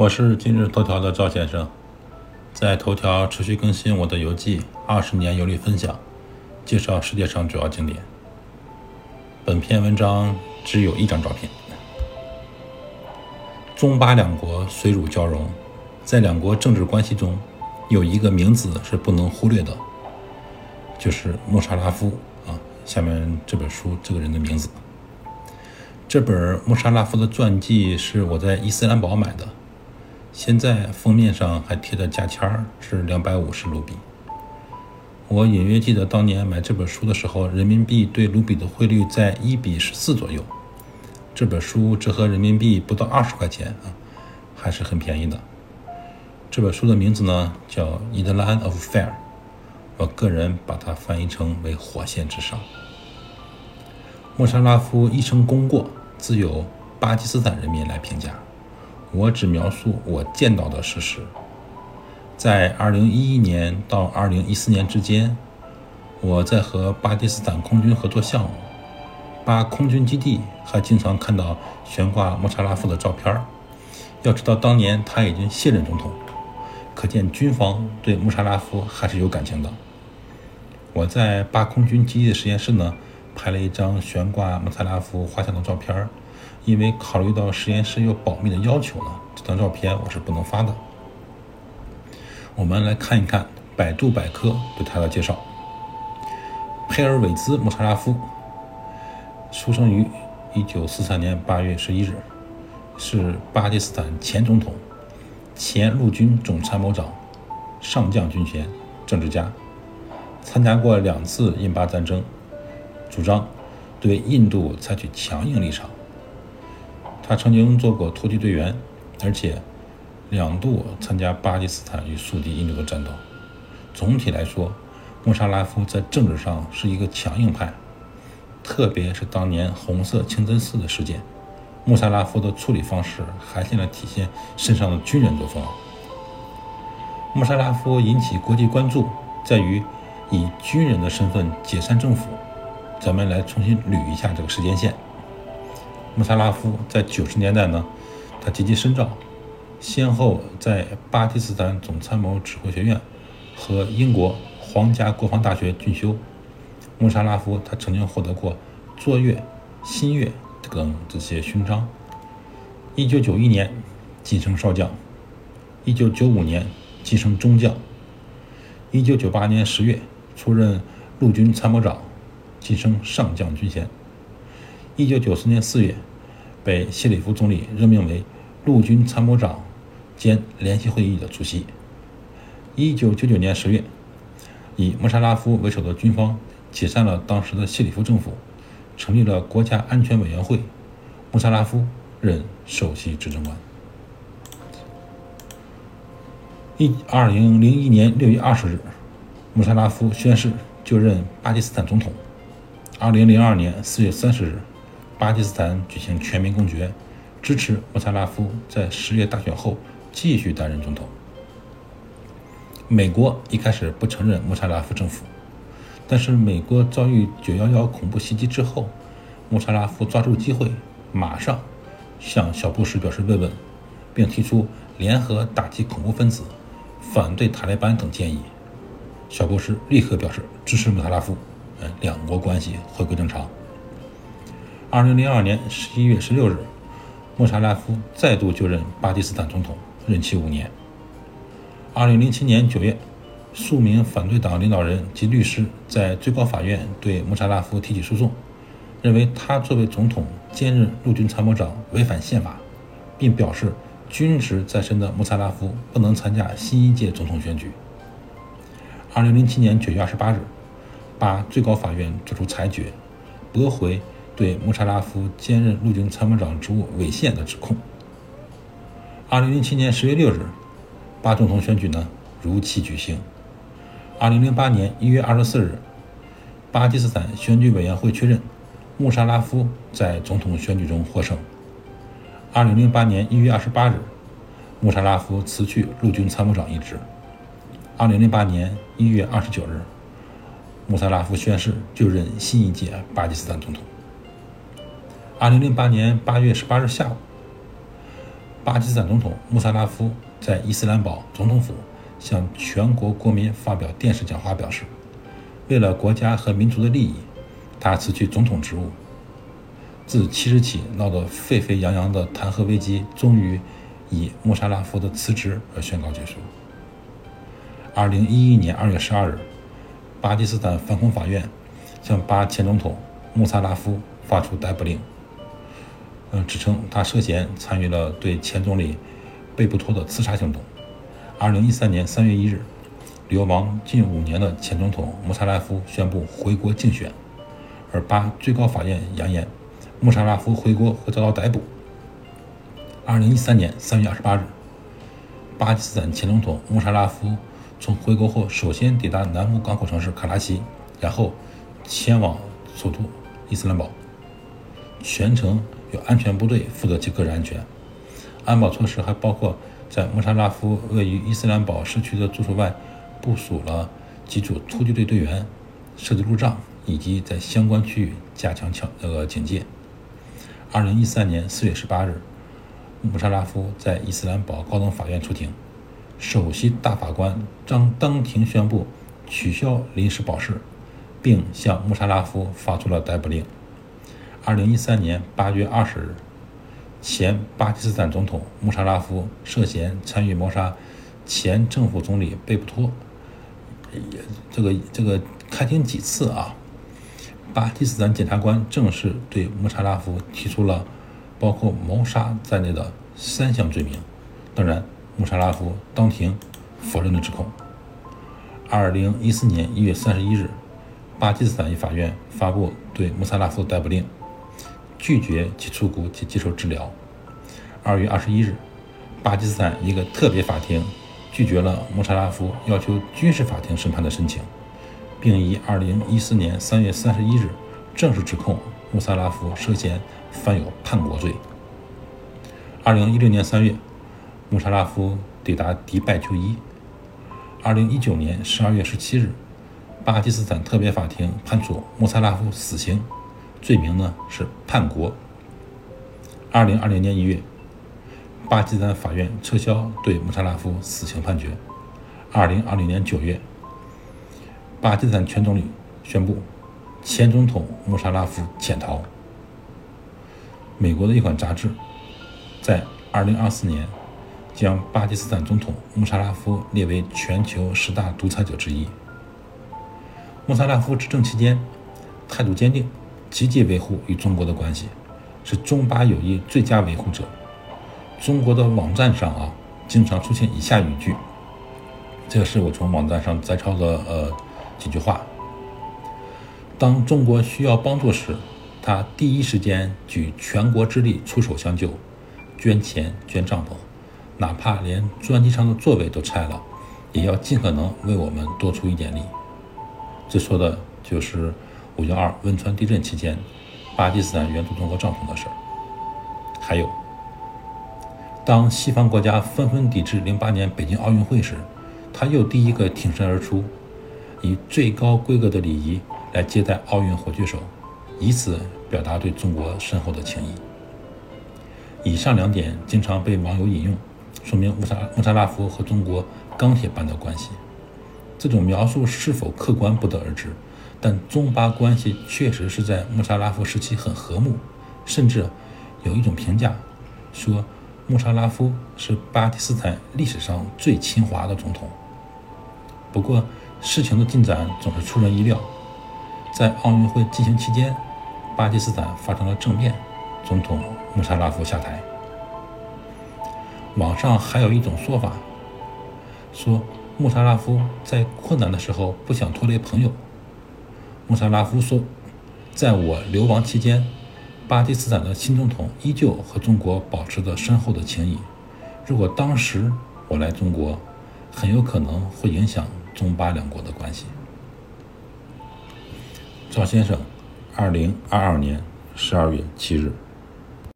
我是今日头条的赵先生，在头条持续更新我的游记，二十年游历分享，介绍世界上主要景点。本篇文章只有一张照片。中巴两国水乳交融，在两国政治关系中，有一个名字是不能忽略的，就是穆沙拉夫啊。下面这本书这个人的名字。这本穆沙拉夫的传记是我在伊斯兰堡买的，现在封面上还贴着价签是两百五十卢比。我隐约记得当年买这本书的时候，人民币对卢比的汇率在一比十四左右。这本书折合人民币不到二十块钱啊，还是很便宜的。这本书的名字呢叫《In the Land of Fire》，我个人把它翻译成为“火线之上”。穆沙拉夫一生功过。自有巴基斯坦人民来评价，我只描述我见到的事实。在2011年到2014年之间，我在和巴基斯坦空军合作项目，巴空军基地还经常看到悬挂穆查拉夫的照片。要知道，当年他已经卸任总统，可见军方对穆沙拉夫还是有感情的。我在巴空军基地的实验室呢。拍了一张悬挂穆萨拉夫画像的照片因为考虑到实验室有保密的要求呢，这张照片我是不能发的。我们来看一看百度百科对他的介绍：佩尔韦兹·穆萨拉夫，出生于1943年8月11日，是巴基斯坦前总统、前陆军总参谋长、上将军衔、政治家，参加过两次印巴战争。主张对印度采取强硬立场。他曾经做过突击队员，而且两度参加巴基斯坦与苏敌印度的战斗。总体来说，穆沙拉夫在政治上是一个强硬派，特别是当年红色清真寺的事件，穆沙拉夫的处理方式还现了体现身上的军人作风。穆沙拉夫引起国际关注，在于以军人的身份解散政府。咱们来重新捋一下这个时间线。穆萨拉夫在九十年代呢，他积极深造，先后在巴基斯坦总参谋指挥学院和英国皇家国防大学进修。穆萨拉夫他曾经获得过卓越、新月等这些勋章。一九九一年晋升少将，一九九五年晋升中将，一九九八年十月出任陆军参谋长。晋升上将军衔。一九九四年四月，被谢里夫总理任命为陆军参谋长兼联席会议的主席。一九九九年十月，以穆沙拉夫为首的军方解散了当时的谢里夫政府，成立了国家安全委员会，穆沙拉夫任首席执政官。一二零零一年六月二十日，穆沙拉夫宣誓就任巴基斯坦总统。二零零二年四月三十日，巴基斯坦举行全民公决，支持穆萨拉夫在十月大选后继续担任总统。美国一开始不承认穆萨拉夫政府，但是美国遭遇九幺幺恐怖袭击之后，穆萨拉夫抓住机会，马上向小布什表示慰问，并提出联合打击恐怖分子、反对塔利班等建议。小布什立刻表示支持穆萨拉夫。两国关系回归正常。二零零二年十一月十六日，穆沙拉夫再度就任巴基斯坦总统，任期五年。二零零七年九月，数名反对党领导人及律师在最高法院对穆沙拉夫提起诉讼，认为他作为总统兼任陆军参谋长违反宪法，并表示军职在身的穆萨拉夫不能参加新一届总统选举。二零零七年九月二十八日。巴最高法院作出裁决，驳回对穆沙拉夫兼任陆军参谋长职务违宪的指控。二零零七年十月六日，巴总统选举呢如期举行。二零零八年一月二十四日，巴基斯坦选举委员会确认穆沙拉夫在总统选举中获胜。二零零八年一月二十八日，穆沙拉夫辞去陆军参谋长一职。二零零八年一月二十九日。穆萨拉夫宣誓就任新一届巴基斯坦总统。二零零八年八月十八日下午，巴基斯坦总统穆萨拉夫在伊斯兰堡总统府向全国国民发表电视讲话，表示，为了国家和民族的利益，他辞去总统职务。自七日起闹得沸沸扬扬的弹劾危机，终于以穆沙拉夫的辞职而宣告结束。二零一一年二月十二日，巴基斯坦反恐法院向巴前总统穆萨拉夫发出逮捕令。嗯，指称他涉嫌参与了对前总理贝布托的刺杀行动。二零一三年三月一日，流亡近五年的前总统穆萨拉夫宣布回国竞选，而巴最高法院扬言穆萨拉夫回国会遭到逮捕。二零一三年三月二十八日，巴基斯坦前总统穆萨拉夫从回国后首先抵达南部港口城市卡拉奇，然后前往首都伊斯兰堡，全程。由安全部队负责其个人安全，安保措施还包括在穆沙拉夫位于伊斯兰堡市区的住所外部署了几组突击队队员，设置路障，以及在相关区域加强强那个警戒。二零一三年四月十八日，穆沙拉夫在伊斯兰堡高等法院出庭，首席大法官张当庭宣布取消临时保释，并向穆沙拉夫发出了逮捕令。二零一三年八月二十日，前巴基斯坦总统穆沙拉夫涉嫌参与谋杀前政府总理贝布托，也这个这个开庭几次啊？巴基斯坦检察官正式对穆沙拉夫提出了包括谋杀在内的三项罪名。当然，穆沙拉夫当庭否认了指控。二零一四年一月三十一日，巴基斯坦一法院发布对穆萨拉夫逮捕令。拒绝其出国及接受治疗。二月二十一日，巴基斯坦一个特别法庭拒绝了穆沙拉夫要求军事法庭审判的申请，并于二零一四年三月三十一日正式指控穆萨拉夫涉嫌犯有叛国罪。二零一六年三月，穆沙拉夫抵达迪拜就医。二零一九年十二月十七日，巴基斯坦特别法庭判处穆萨拉夫死刑。罪名呢是叛国。二零二零年一月，巴基斯坦法院撤销对穆沙拉夫死刑判决。二零二零年九月，巴基斯坦前总理宣布前总统穆沙拉夫潜逃。美国的一款杂志在二零二四年将巴基斯坦总统穆沙拉夫列为全球十大独裁者之一。穆萨拉夫执政期间态度坚定。积极维护与中国的关系，是中巴友谊最佳维护者。中国的网站上啊，经常出现以下语句，这个是我从网站上摘抄的呃几句话。当中国需要帮助时，他第一时间举全国之力出手相救，捐钱捐帐篷，哪怕连专机上的座位都拆了，也要尽可能为我们多出一点力。这说的就是。五幺二汶川地震期间，巴基斯坦援助中国帐篷的事儿，还有，当西方国家纷纷抵制零八年北京奥运会时，他又第一个挺身而出，以最高规格的礼仪来接待奥运火炬手，以此表达对中国深厚的情谊。以上两点经常被网友引用，说明穆沙穆沙拉夫和中国钢铁般的关系。这种描述是否客观，不得而知。但中巴关系确实是在穆沙拉夫时期很和睦，甚至有一种评价说穆沙拉夫是巴基斯坦历史上最亲华的总统。不过事情的进展总是出人意料，在奥运会进行期间，巴基斯坦发生了政变，总统穆沙拉夫下台。网上还有一种说法，说穆沙拉夫在困难的时候不想拖累朋友。穆沙拉夫说：“在我流亡期间，巴基斯坦的新总统依旧和中国保持着深厚的情谊。如果当时我来中国，很有可能会影响中巴两国的关系。”赵先生，二零二二年十二月七日。